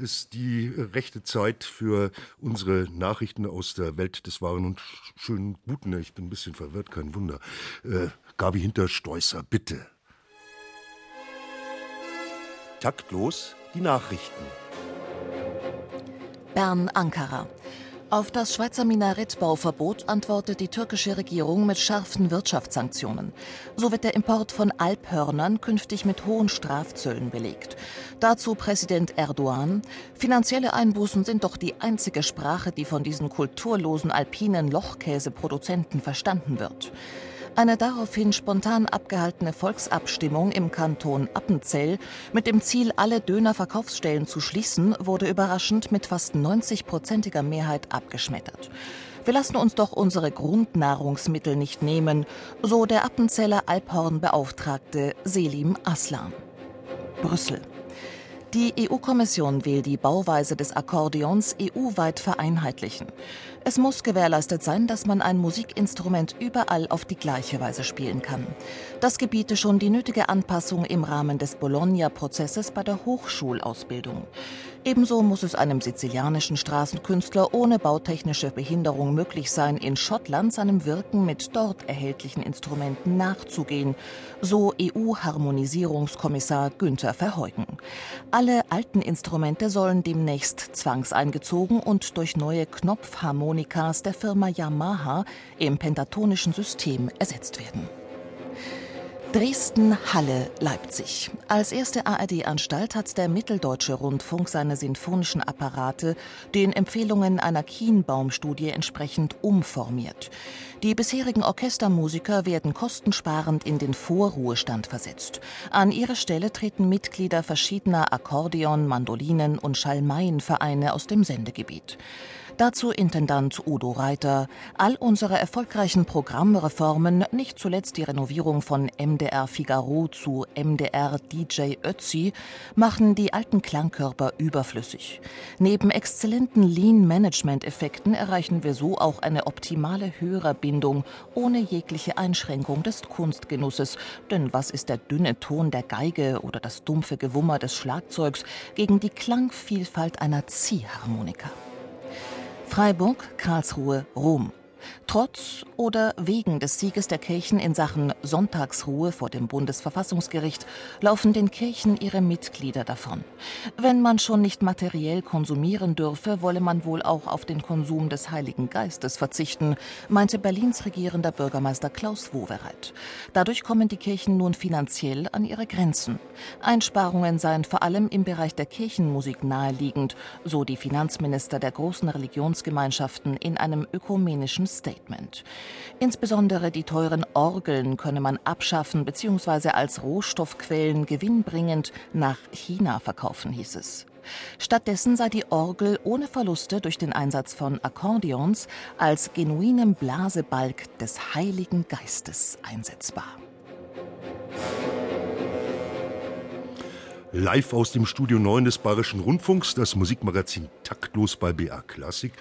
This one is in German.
ist die rechte Zeit für unsere Nachrichten aus der Welt des Wahren und schönen Guten. Ich bin ein bisschen verwirrt, kein Wunder. Äh, Gabi Hinterstoißer, bitte. Taktlos die Nachrichten. Bern Ankara. Auf das Schweizer Minarettbauverbot antwortet die türkische Regierung mit scharfen Wirtschaftssanktionen. So wird der Import von Alphörnern künftig mit hohen Strafzöllen belegt. Dazu Präsident Erdogan. Finanzielle Einbußen sind doch die einzige Sprache, die von diesen kulturlosen alpinen Lochkäseproduzenten verstanden wird. Eine daraufhin spontan abgehaltene Volksabstimmung im Kanton Appenzell mit dem Ziel, alle Dönerverkaufsstellen zu schließen, wurde überraschend mit fast 90-prozentiger Mehrheit abgeschmettert. Wir lassen uns doch unsere Grundnahrungsmittel nicht nehmen, so der Appenzeller Alphornbeauftragte Selim Aslan. Brüssel. Die EU-Kommission will die Bauweise des Akkordeons EU-weit vereinheitlichen. Es muss gewährleistet sein, dass man ein Musikinstrument überall auf die gleiche Weise spielen kann. Das gebiete schon die nötige Anpassung im Rahmen des Bologna-Prozesses bei der Hochschulausbildung. Ebenso muss es einem sizilianischen Straßenkünstler ohne bautechnische Behinderung möglich sein, in Schottland seinem Wirken mit dort erhältlichen Instrumenten nachzugehen, so EU-Harmonisierungskommissar Günther Verheugen. Alle alten Instrumente sollen demnächst zwangseingezogen und durch neue Knopfharmonikas der Firma Yamaha im pentatonischen System ersetzt werden. Dresden, Halle, Leipzig. Als erste ARD-Anstalt hat der Mitteldeutsche Rundfunk seine sinfonischen Apparate den Empfehlungen einer Kienbaum-Studie entsprechend umformiert. Die bisherigen Orchestermusiker werden kostensparend in den Vorruhestand versetzt. An ihre Stelle treten Mitglieder verschiedener Akkordeon-, Mandolinen- und Schalmeienvereine aus dem Sendegebiet. Dazu Intendant Udo Reiter. All unsere erfolgreichen Programmreformen, nicht zuletzt die Renovierung von MDR Figaro zu MDR DJ Ötzi, machen die alten Klangkörper überflüssig. Neben exzellenten Lean-Management-Effekten erreichen wir so auch eine optimale Hörerbindung ohne jegliche Einschränkung des Kunstgenusses. Denn was ist der dünne Ton der Geige oder das dumpfe Gewummer des Schlagzeugs gegen die Klangvielfalt einer Ziehharmonika? Freiburg, Karlsruhe, Rom. Trotz oder wegen des Sieges der Kirchen in Sachen Sonntagsruhe vor dem Bundesverfassungsgericht laufen den Kirchen ihre Mitglieder davon. Wenn man schon nicht materiell konsumieren dürfe, wolle man wohl auch auf den Konsum des Heiligen Geistes verzichten, meinte Berlins regierender Bürgermeister Klaus Wowereit. Dadurch kommen die Kirchen nun finanziell an ihre Grenzen. Einsparungen seien vor allem im Bereich der Kirchenmusik naheliegend, so die Finanzminister der großen Religionsgemeinschaften in einem ökumenischen Statement. Insbesondere die teuren Orgeln könne man abschaffen bzw. als Rohstoffquellen gewinnbringend nach China verkaufen, hieß es. Stattdessen sei die Orgel ohne Verluste durch den Einsatz von Akkordeons als genuinem Blasebalg des Heiligen Geistes einsetzbar. Live aus dem Studio 9 des Bayerischen Rundfunks, das Musikmagazin Taktlos bei BA Klassik.